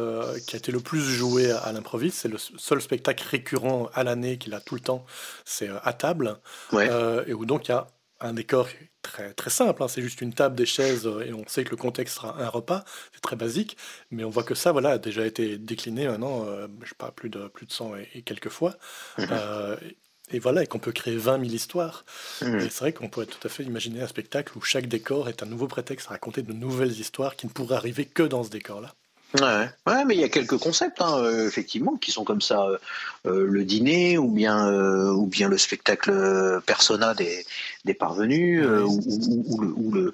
qui a été le plus joué à, l'improviste. C'est le seul spectacle récurrent à l'année qu'il a tout le temps. C'est à table. et où donc il y a un décor très, très simple, hein. c'est juste une table, des chaises, et on sait que le contexte sera un repas, c'est très basique, mais on voit que ça voilà, a déjà été décliné maintenant, je sais pas, plus de, plus de 100 et, quelques fois. Mm-hmm et voilà, et qu'on peut créer 20 000 histoires. Mmh. Et c'est vrai qu'on pourrait tout à fait imaginer un spectacle où chaque décor est un nouveau prétexte à raconter de nouvelles histoires qui ne pourraient arriver que dans ce décor-là. Ouais. ouais, mais il y a quelques concepts, hein, euh, effectivement, qui sont comme ça. Euh, euh, le dîner, ou bien, ou bien le spectacle persona des, des parvenus, ou, le,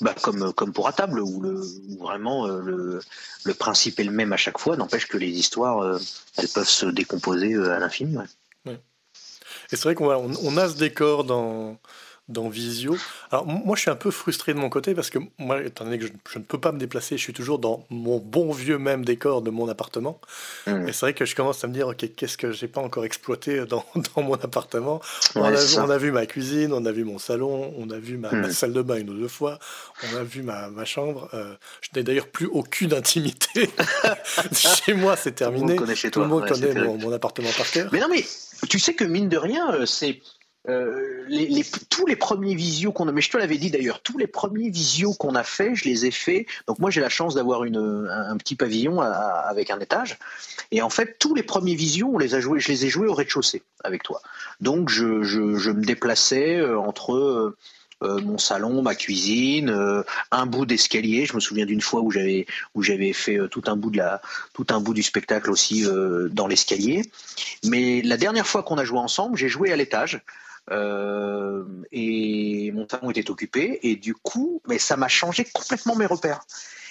bah, comme, comme pour à table, où, le, vraiment le, le principe est le même à chaque fois, n'empêche que les histoires, elles peuvent se décomposer à l'infini. Et c'est vrai qu'on on a ce décor dans, dans Visio. Alors moi je suis un peu frustré de mon côté parce que moi étant donné que je, ne peux pas me déplacer, je suis toujours dans mon bon vieux même décor de mon appartement. Mmh. Et c'est vrai que je commence à me dire ok qu'est-ce que j'ai pas encore exploité dans, dans mon appartement? on, a, vu ma cuisine, on a vu mon salon, on a vu ma, mmh. salle de bain une ou deux fois, on a vu ma, ma chambre. Euh, je n'ai d'ailleurs plus aucune intimité. chez moi c'est terminé. Tout le monde connaît, mon, mon appartement par cœur. Mais non mais tu sais que mine de rien euh, c'est euh, tous les premiers visios qu'on a, mais je te l'avais dit d'ailleurs, tous les premiers visios qu'on a fait, je les ai faits. Donc moi j'ai la chance d'avoir un, petit pavillon avec un étage, et en fait tous les premiers visios, on les a joués, je les ai joués au rez-de-chaussée avec toi. Donc je me déplaçais euh, entre euh, mon salon, ma cuisine, un bout d'escalier. Je me souviens d'une fois où j'avais où j'avais fait tout un bout de la tout un bout du spectacle aussi dans l'escalier. Mais la dernière fois qu'on a joué ensemble, j'ai joué à l'étage. Euh, et mon salon était occupé et du coup, mais ça m'a changé complètement mes repères.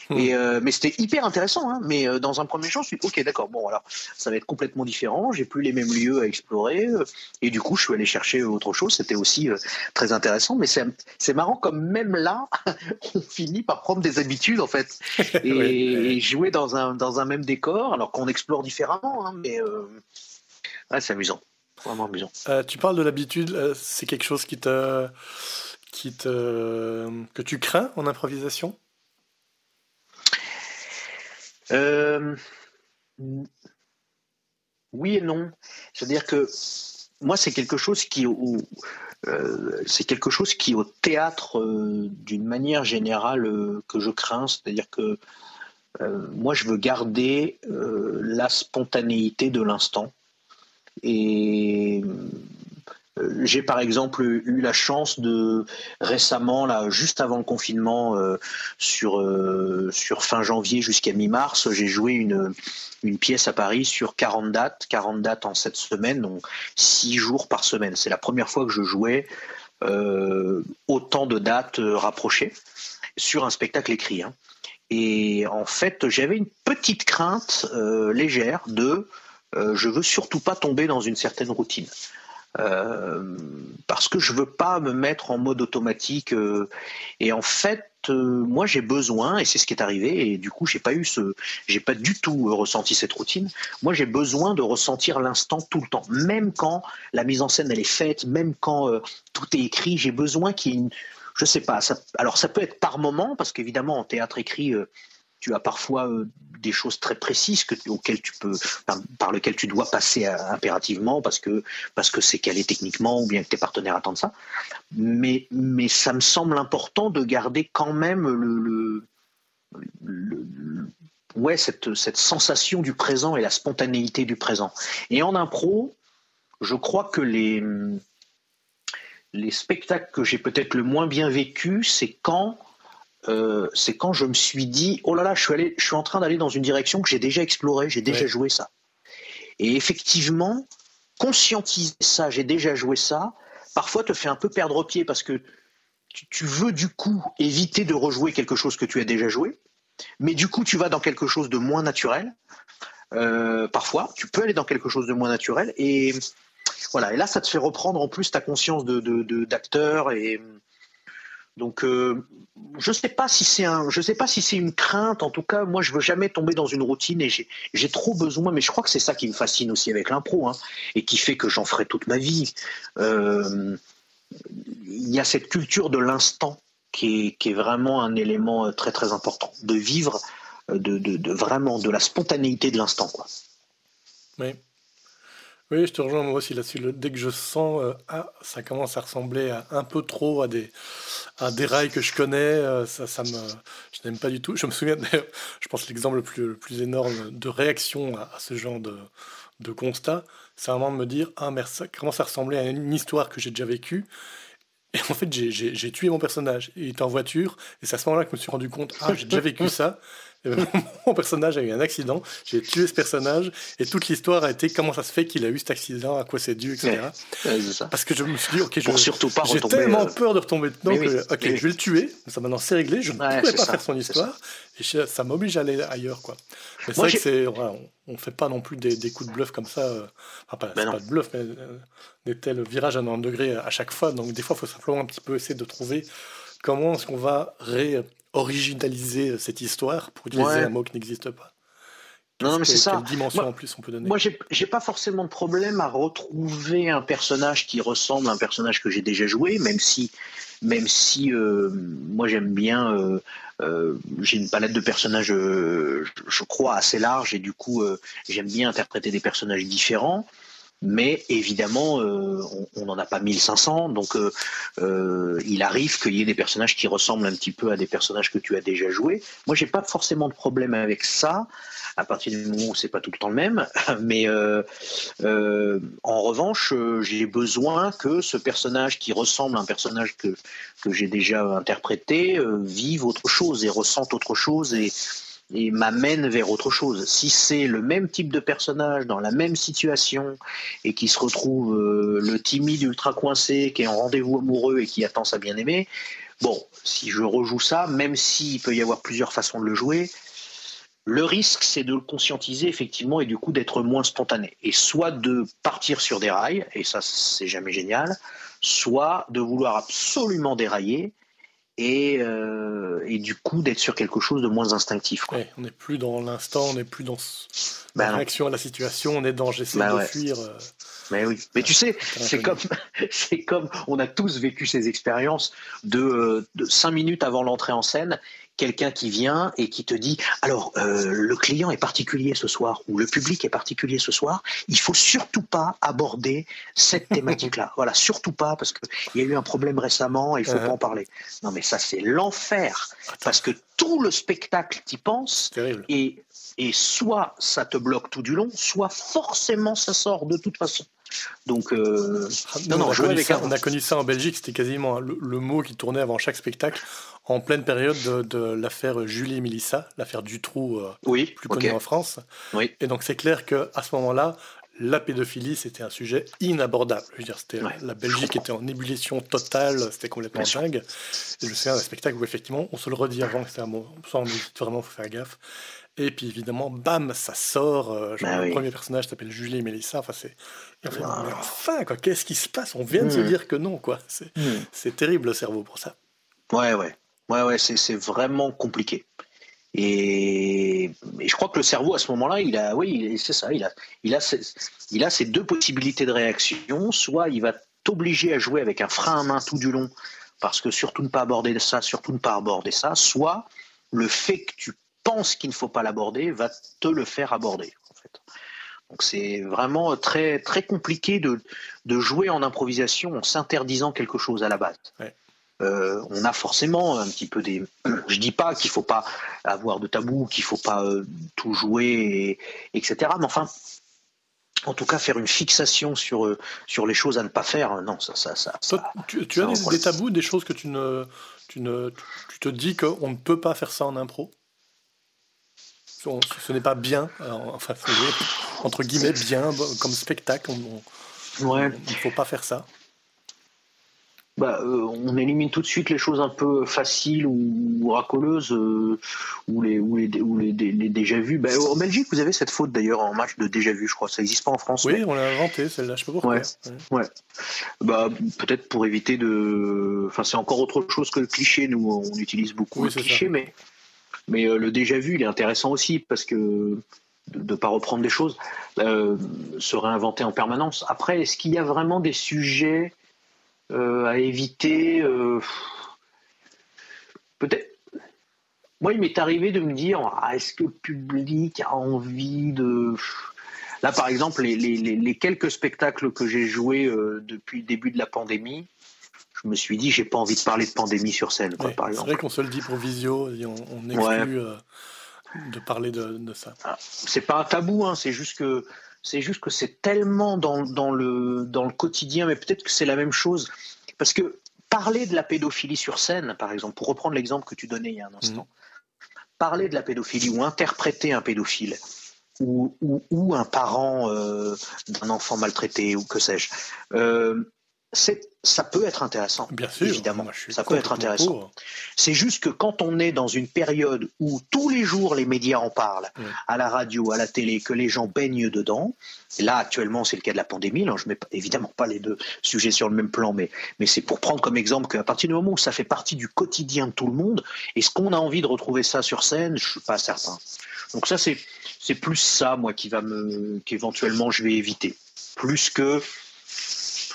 Hmm. Et euh, mais c'était hyper intéressant. Hein, mais euh, dans un premier champ, je suis ok, d'accord. Bon, alors ça va être complètement différent. J'ai plus les mêmes lieux à explorer. et du coup, je suis allé chercher autre chose. C'était aussi très intéressant. Mais c'est marrant comme même là, on finit par prendre des habitudes en fait et, jouer dans un dans un même décor, alors qu'on explore différemment. Hein, mais c'est amusant. Euh, tu parles de l'habitude, euh, c'est quelque chose qui te, qui te, que tu crains en improvisation? Euh, Oui et non. C'est-à-dire que moi, c'est quelque chose qui, c'est quelque chose qui au théâtre, d'une manière générale, que je crains. C'est-à-dire que moi, je veux garder la spontanéité de l'instant. Et euh, j'ai par exemple eu la chance de récemment, là, juste avant le confinement, euh, sur, euh, sur fin janvier jusqu'à mi-mars, j'ai joué une, une pièce à Paris sur 40 dates, 40 dates en 7 semaines, donc 6 jours par semaine. C'est la première fois que je jouais autant de dates rapprochées sur un spectacle écrit. Hein. Et en fait, j'avais une petite crainte légère de euh, je veux surtout pas tomber dans une certaine routine. Euh, parce que je veux pas me mettre en mode automatique. Euh, et en fait, moi j'ai besoin, et c'est ce qui est arrivé, et du coup j'ai pas eu ce, j'ai pas du tout ressenti cette routine. Moi j'ai besoin de ressentir l'instant tout le temps, même quand la mise en scène elle est faite, même quand tout est écrit, j'ai besoin qu'il y ait je sais pas. alors ça peut être par moment, parce qu'évidemment en théâtre écrit tu as parfois euh, des choses très précises que, auxquelles tu peux, par, lesquelles tu dois passer euh, impérativement parce que parce que c'est calé techniquement ou bien que tes partenaires attendent ça. Mais mais ça me semble important de garder quand même le, ouais cette cette sensation du présent et la spontanéité du présent. Et en impro, je crois que les les spectacles que j'ai peut-être le moins bien vécu, c'est quand euh, c'est quand je me suis dit oh là là, je suis, allé, je suis en train d'aller dans une direction que j'ai déjà explorée, j'ai déjà joué ça. Et effectivement, conscientiser ça, j'ai déjà joué ça, parfois te fait un peu perdre pied parce que tu, veux du coup éviter de rejouer quelque chose que tu as déjà joué, mais du coup tu vas dans quelque chose de moins naturel. Euh, parfois, tu peux aller dans quelque chose de moins naturel et voilà. Et là, ça te fait reprendre en plus ta conscience de d'acteur et donc, euh, je sais pas si c'est un, je sais pas si c'est une crainte. En tout cas, moi, je veux jamais tomber dans une routine et j'ai trop besoin. Mais je crois que c'est ça qui me fascine aussi avec l'impro, hein, et qui fait que j'en ferai toute ma vie. Euh, il y a cette culture de l'instant qui est, vraiment un élément très très important. De vivre, de vraiment de la spontanéité de l'instant, quoi. Oui. Oui, je te rejoins moi aussi là-dessus. Dès que je sens, euh, ah, ça commence à ressembler un peu trop à des, à rails que je connais, euh, ça, ça je n'aime pas du tout. Je me souviens, je pense l'exemple le plus, énorme de réaction à, ce genre de, constat, c'est vraiment de me dire, ah merde, ça commence à ressembler à une histoire que j'ai déjà vécue. Et en fait, j'ai tué mon personnage. Il était en voiture, et c'est à ce moment-là que je me suis rendu compte, ah, j'ai déjà vécu ça. mon personnage a eu un accident, j'ai tué ce personnage, et toute l'histoire a été comment ça se fait qu'il a eu cet accident, à quoi c'est dû, etc. Parce que je me suis dit, ok, je, surtout pas j'ai tellement euh, peur de retomber dedans que, ok, je vais le tuer, ça maintenant c'est réglé, je ne pourrais pas faire son histoire, et ça m'oblige à aller ailleurs, quoi. Mais c'est vrai que c'est, on, ne fait pas non plus des, coups de bluff comme ça, euh, enfin, pas, ben pas de bluff, mais euh, des tels virages à 90 degrés à chaque fois, donc des fois, il faut simplement un petit peu essayer de trouver comment est-ce qu'on va ré originaliser cette histoire pour utiliser un mot qui n'existe pas? Non, mais c'est ça. Quelle dimension en plus on peut donner? Moi, j'ai pas forcément de problème à retrouver un personnage qui ressemble à un personnage que j'ai déjà joué, même si, même si euh, moi j'aime bien. Euh, euh, j'ai une palette de personnages, je crois, assez large et du coup, j'aime bien interpréter des personnages différents mais évidemment, euh, on n'en a pas 1500, donc euh, euh, il arrive qu'il y ait des personnages qui ressemblent un petit peu à des personnages que tu as déjà joués. Moi, j'ai pas forcément de problème avec ça, à partir du moment où c'est pas tout le temps le même, mais en revanche, j'ai besoin que ce personnage qui ressemble à un personnage que, que j'ai déjà interprété vive autre chose et ressente autre chose et et m'amène vers autre chose. Si c'est le même type de personnage dans la même situation et qui se retrouve euh, le timide ultra coincé qui est en rendez-vous amoureux et qui attend sa bien-aimée, bon, si je rejoue ça, même s'il peut y avoir plusieurs façons de le jouer, le risque, c'est de le conscientiser effectivement et du coup d'être moins spontané. Et soit de partir sur des rails, et ça c'est jamais génial, soit de vouloir absolument dérailler et, euh, et du coup d'être sur quelque chose de moins instinctif. Quoi. on n'est plus dans l'instant, on n'est plus dans la bah réaction à la situation, on est dans j'essaie bah de fuir. Euh, mais oui, mais tu sais, c'est comme, c'est comme on a tous vécu ces expériences de, euh, de cinq minutes avant l'entrée en scène quelqu'un qui vient et qui te dit alors euh, le client est particulier ce soir ou le public est particulier ce soir, il faut surtout pas aborder cette thématique-là. voilà, surtout pas parce qu'il y a eu un problème récemment et il faut pas en parler. Non mais ça c'est l'enfer parce que tout le spectacle t'y pense et et soit ça te bloque tout du long, soit forcément ça sort de toute façon. Donc, euh, non, non, on, a ça, on, a connu ça, en Belgique, c'était quasiment le, mot qui tournait avant chaque spectacle, en pleine période de, l'affaire Julie et Mélissa, l'affaire Dutroux, euh, oui, plus connue en France. Oui. Et donc c'est clair qu'à ce moment-là, la pédophilie, c'était un sujet inabordable. Je veux dire, c'était la Belgique était en ébullition totale, c'était complètement dingue. Et je sais un spectacle où effectivement, on se le redit avant que c'était un mot, ça on dit vraiment, faut faire gaffe. Et puis évidemment, bam, ça sort. Euh, genre, bah le premier personnage s'appelle Julie et Mélissa. Enfin, c'est. enfin, quoi, qu'est-ce qui se passe? On vient de se hmm. dire que non, quoi. C'est hmm. terrible le cerveau pour ça. Ouais, ouais. Ouais, ouais, c'est vraiment compliqué. Et, je crois que le cerveau, à ce moment-là, il a, oui, c'est ça, il a, il, a ces, il a ces deux possibilités de réaction. Soit il va t'obliger à jouer avec un frein à main tout du long, parce que surtout ne pas aborder ça, surtout ne pas aborder ça. Soit le fait que tu pense qu'il ne faut pas l'aborder va te le faire aborder. En fait. Donc c'est vraiment très très compliqué de, de, jouer en improvisation en s'interdisant quelque chose à la base. Euh, on a forcément un petit peu des. Je dis pas qu'il faut pas avoir de tabou, qu'il faut pas euh, tout jouer, etc. Mais enfin, en tout cas, faire une fixation sur euh, sur les choses à ne pas faire, non, ça, ça, ça. tu, as des, des, tabous, des choses que tu ne, tu ne, tu te dis qu'on ne peut pas faire ça en impro? Ce n'est pas bien, euh, enfin, entre guillemets, bien comme spectacle. Il ne faut pas faire ça. Bah, euh, on élimine tout de suite les choses un peu faciles ou racoleuses euh, ou les ou les, ou les, déjà vus. Bah, en Belgique, vous avez cette faute d'ailleurs en match de déjà vu, je crois. Ça n'existe pas en France. Oui, on l'a inventé celle-là. Je sais pas pourquoi. Ouais. Bah, peut-être pour éviter de. Enfin, c'est encore autre chose que le cliché. Nous, on utilise beaucoup le cliché, mais mais euh, le déjà vu, il est intéressant aussi parce que de ne pas reprendre des choses, euh, se réinventer en permanence. Après, est-ce qu'il y a vraiment des sujets euh, à éviter Peut-être? Moi, il m'est arrivé de me dire ah, est-ce que le public a envie de. Là, par exemple, les, quelques spectacles que j'ai joués depuis le début de la pandémie, je me suis dit, j'ai pas envie de parler de pandémie sur scène, par exemple. C'est vrai qu'on se le dit pour Visio, on, on exclut de parler de, ça. Ah, c'est pas un tabou, hein, c'est juste que c'est juste que c'est tellement dans, le, dans le quotidien, mais peut-être que c'est la même chose. Parce que parler de la pédophilie sur scène, par exemple, pour reprendre l'exemple que tu donnais il y a un instant, mhm. parler de la pédophilie ou interpréter un pédophile ou, ou, un parent euh, d'un enfant maltraité ou que sais-je, euh, ça peut être intéressant. Bien sûr, évidemment, ça peut être intéressant. C'est juste que quand on est dans une période où tous les jours les médias en parlent, à la radio, à la télé, que les gens baignent dedans, là actuellement c'est le cas de la pandémie, là, je mets évidemment pas les deux sujets sur le même plan, mais, mais c'est pour prendre comme exemple qu'à partir du moment où ça fait partie du quotidien de tout le monde, est-ce qu'on a envie de retrouver ça sur scène? Je suis pas certain. Donc ça c'est c'est plus ça moi qui va me qu'éventuellement je vais éviter, plus que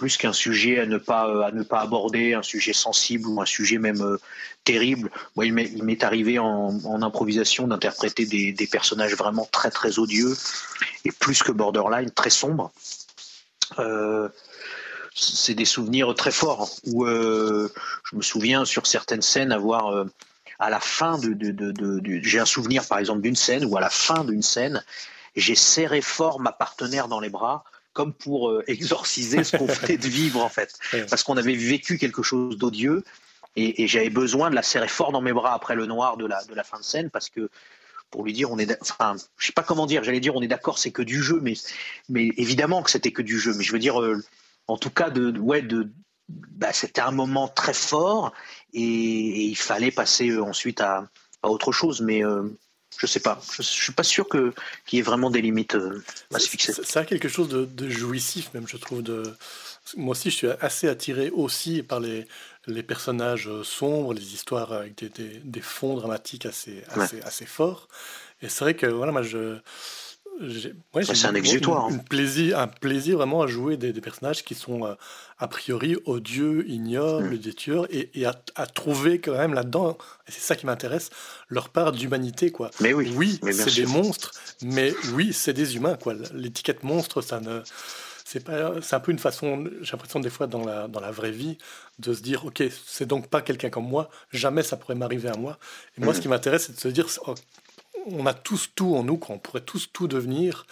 plus qu'un sujet à ne pas euh, à ne pas aborder, un sujet sensible ou un sujet même euh, terrible. Moi, il m'est arrivé en, improvisation d'interpréter des, personnages vraiment très très odieux et plus que borderline, très sombres. Euh, c'est des souvenirs très forts où je me souviens sur certaines scènes avoir à la fin de, de j'ai un souvenir par exemple d'une scène où à la fin d'une scène j'ai serré fort ma partenaire dans les bras comme pour euh, exorciser ce qu'on venait de vivre en fait, parce qu'on avait vécu quelque chose d'odieux et, j'avais besoin de la serrer fort dans mes bras après le noir de la, de la fin de scène parce que pour lui dire on est enfin je sais pas comment dire j'allais dire on est d'accord c'est que du jeu mais mais évidemment que c'était que du jeu. Mais je veux dire euh, en tout cas de, ouais de bah, c'était un moment très fort et, il fallait passer euh, ensuite à, à, autre chose. Mais je sais pas. Je, ne suis pas sûr que qu'il y ait vraiment des limites euh, à se fixer. Ça a quelque chose de, jouissif même, je trouve. De... Moi aussi, je suis assez attiré aussi par les, les personnages euh, sombres, les histoires avec des, des, fonds dramatiques assez, assez, assez forts. Et c'est vrai que voilà, moi, je Ouais, c'est un exutoire. Un, hein. plaisir, un plaisir vraiment à jouer des, personnages qui sont euh, a priori odieux, ignobles, mm. des tueurs, et, à, trouver quand même là-dedans, et c'est ça qui m'intéresse, leur part d'humanité. quoi. Mais oui, oui c'est des monstres, mais oui, c'est des humains. quoi. L'étiquette monstre, ça ne. C'est pas, c'est un peu une façon, j'ai l'impression des fois dans la, dans la vraie vie, de se dire, ok, c'est donc pas quelqu'un comme moi, jamais ça pourrait m'arriver à moi. Et moi, ce qui m'intéresse, c'est de se dire, oh, on a tous tout en nous, qu'on pourrait tous tout devenir.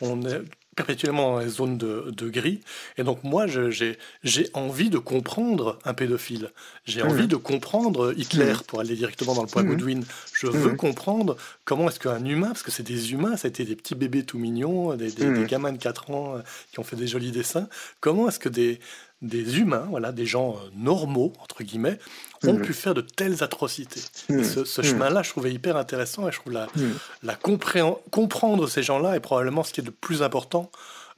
On est perpétuellement dans les zones de, gris. Et donc moi, j'ai envie de comprendre un pédophile. J'ai mmh. envie de comprendre Hitler, mmh. pour aller directement dans le point mmh. Goodwin. Je veux comprendre comment est-ce qu'un humain, parce que c'est des humains, ça a été des petits bébés tout mignons, des, des gamins de 4 ans euh, qui ont fait des jolis dessins, comment est-ce que des, des humains, voilà, des gens euh, normaux, entre guillemets, ont mm. pu faire de telles atrocités. Mm. Ce, mm. chemin-là, je trouvais hyper intéressant et je trouve la, la comprendre ces gens-là est probablement ce qui est le plus important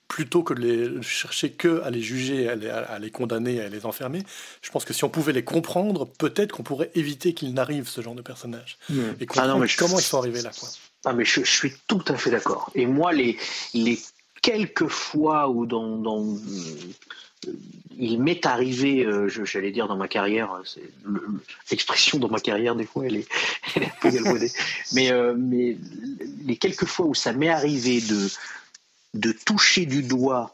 plutôt que de les chercher que à les juger, à les, condamner, à les enfermer. Je pense que si on pouvait les comprendre, peut-être qu'on pourrait éviter qu'il n'arrive ce genre de personnage. Et ah comprendre comment ils sont arrivés là. Quoi. Ah mais je, suis tout à fait d'accord. Et moi, les, les quelques fois où dans, dans il m'est arrivé, euh, j'allais dire dans ma carrière, l'expression dans ma carrière des fois elle est, un peu galvaudée, mais, euh, mais les quelques fois où ça m'est arrivé de, de toucher du doigt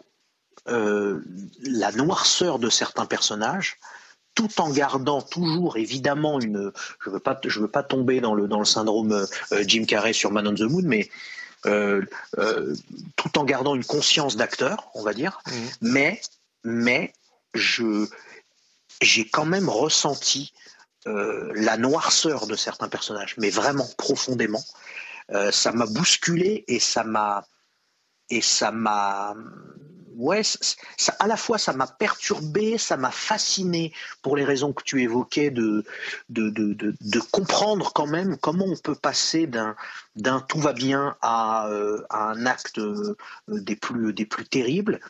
euh, la noirceur de certains personnages, tout en gardant toujours évidemment une, je veux pas, je veux pas tomber dans le dans le syndrome Jim Carrey sur Man on the Moon, mais tout en gardant une conscience d'acteur, on va dire, mmh. mais mais je j'ai quand même ressenti euh, la noirceur de certains personnages, mais vraiment profondément. Euh, ça m'a bousculé et ça m'a et ça m'a ouais ça, à la fois ça m'a perturbé, ça m'a fasciné pour les raisons que tu évoquais de de, de, de, comprendre quand même comment on peut passer d'un d'un tout va bien à, euh, à un acte des plus des plus terribles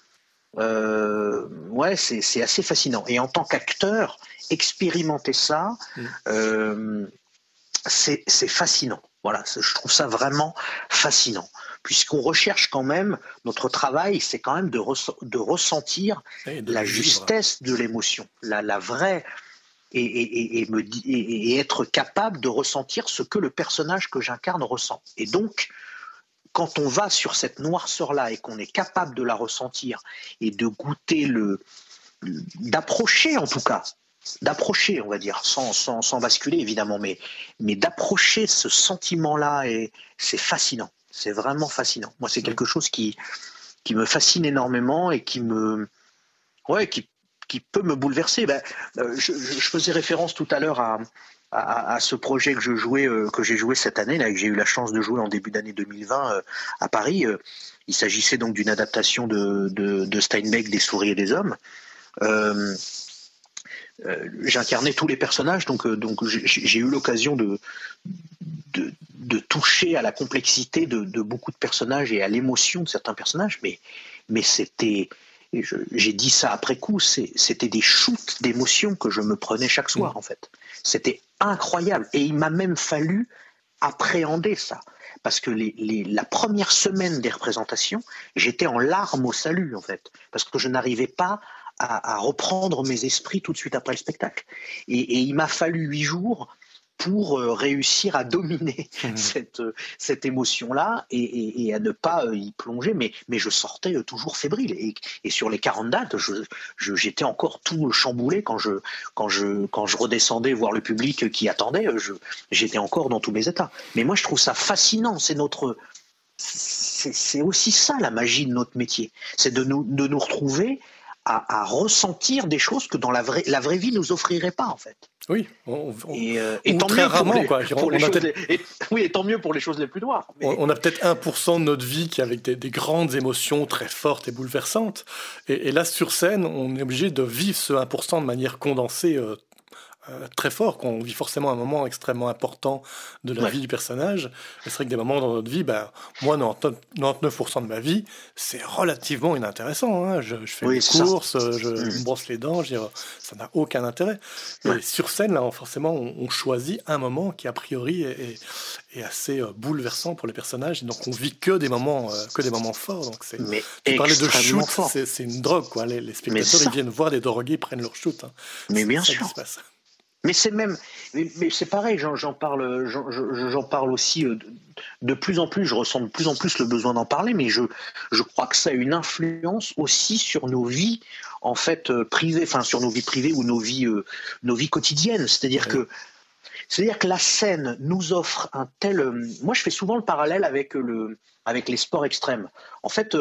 euh, ouais, c'est assez fascinant. Et en tant qu'acteur, expérimenter ça, mm. euh, c'est fascinant. Voilà, je trouve ça vraiment fascinant, puisqu'on recherche quand même, notre travail, c'est quand même de, de ressentir la justesse de l'émotion, la, la, vraie, et, et, et, me, et, être capable de ressentir ce que le personnage que j'incarne ressent. Et donc, quand on va sur cette noirceur-là et qu'on est capable de la ressentir et de goûter le, d'approcher en tout cas, d'approcher, on va dire, sans, sans, basculer évidemment, mais, mais d'approcher ce sentiment-là, c'est fascinant. C'est vraiment fascinant. Moi, c'est quelque chose qui, qui me fascine énormément et qui me, ouais, qui, qui peut me bouleverser. Ben, euh, je, faisais référence tout à l'heure à, à, ce projet que je jouais, euh, que j'ai joué cette année, là, que j'ai eu la chance de jouer en début d'année 2020 euh, à Paris. il s'agissait donc d'une adaptation de, de, de, Steinbeck des souris et des hommes. J'incarnais tous les personnages, donc, donc j'ai eu l'occasion de, de, de, toucher à la complexité de, de beaucoup de personnages et à l'émotion de certains personnages, mais, mais c'était j'ai dit ça après coup, c'était des shoots d'émotions que je me prenais chaque soir, mm. en fait. C'était incroyable. Et il m'a même fallu appréhender ça. Parce que la première semaine des représentations, j'étais en larmes au salut, en fait. Parce que je n'arrivais pas à, reprendre mes esprits tout de suite après le spectacle. et il m'a fallu huit jours pour euh, réussir à dominer mmh. cette, euh, cette émotion-là et, à ne pas euh, y plonger. Mais, mais je sortais toujours fébrile. Et, et sur les 40 dates, j'étais encore tout chamboulé quand je, quand, je, quand je redescendais voir le public qui attendait. J'étais encore dans tous mes états. Mais moi, je trouve ça fascinant. C'est notre. C'est aussi ça la magie de notre métier. C'est de nous, de nous retrouver à, ressentir des choses que dans la vraie, la vraie vie nous offrirait pas en fait. Oui, et, euh, tant mieux rarement, pour les, pour les choses et, oui, et tant mieux pour les choses les plus noires. On a peut-être 1% de notre vie qui est avec des, grandes émotions très fortes et bouleversantes. Et, là, sur scène, on est obligé de vivre ce 1% de manière condensée euh, euh, très fort, qu'on vit forcément un moment extrêmement important de la vie du personnage. C'est vrai que des moments dans notre vie, ben, moi, 99% de ma vie, c'est relativement inintéressant. Hein. Je, fais des courses, je me mm. brosse les dents, ça n'a aucun intérêt. Mais sur scène, là, forcément, on, choisit un moment qui, a priori, est, assez euh, bouleversant pour les personnages. donc, on vit que des moments, euh, que des moments forts. Donc, c'est, tu parlais de shoot, c'est, une drogue. Quoi. Les, spectateurs, ils viennent voir des drogués, prennent leur shoot. Hein. Mais bien sûr. Mais c'est même, mais, c'est pareil, j'en parle, j'en parle aussi euh, de, plus en plus, je ressens de plus en plus le besoin d'en parler, mais je, je crois que ça a une influence aussi sur nos vies, en fait, euh, privées, enfin, sur nos vies privées ou nos vies, euh, nos vies quotidiennes. C'est-à-dire que, c'est-à-dire que la scène nous offre un tel. Moi, je fais souvent le parallèle avec le, avec les sports extrêmes. En fait,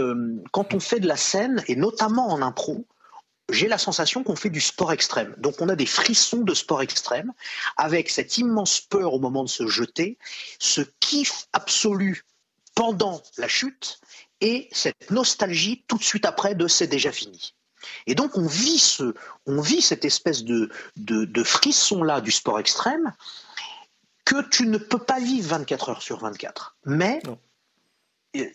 quand on fait de la scène, et notamment en impro, j'ai la sensation qu'on fait du sport extrême. Donc on a des frissons de sport extrême avec cette immense peur au moment de se jeter, ce kiff absolu pendant la chute et cette nostalgie tout de suite après de c'est déjà fini. Et donc on vit, ce, on vit cette espèce de, de, frisson-là du sport extrême que tu ne peux pas vivre 24 heures sur 24. Mais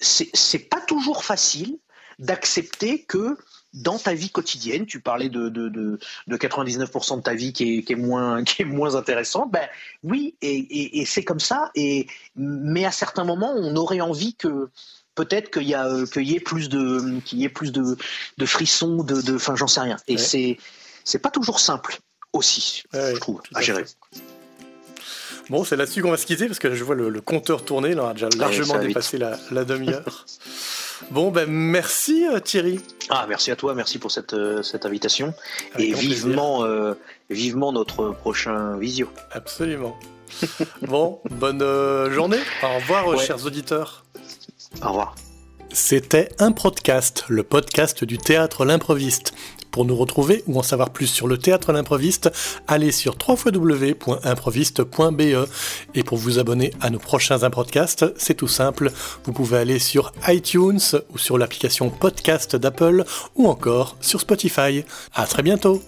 c'est pas toujours facile d'accepter que dans ta vie quotidienne, tu parlais de, de, de, 99% de ta vie qui est, qui est, moins, qui est moins intéressante, ben oui, et, et, c'est comme ça, et, mais à certains moments, on aurait envie que peut-être qu'il y, a, y ait plus de, qu'il y ait plus de, de frissons, de, enfin, j'en sais rien. Et c'est, c'est pas toujours simple aussi, je trouve, à, gérer. Bon, c'est là-dessus qu'on va se quitter parce que je vois le, compteur tourner, là, on a déjà largement dépassé la, la demi-heure. Bon, ben merci euh, Thierry. Ah, merci à toi, merci pour cette, euh, cette invitation. et vivement, euh, vivement notre prochain visio. Absolument. bon, bonne journée. Au revoir, chers auditeurs. Au revoir. C'était un podcast, le podcast du théâtre L'improviste. Pour nous retrouver ou en savoir plus sur le théâtre l'improviste, allez sur www.improviste.be. Et pour vous abonner à nos prochains podcasts, c'est tout simple. Vous pouvez aller sur iTunes ou sur l'application podcast d'Apple ou encore sur Spotify. À très bientôt!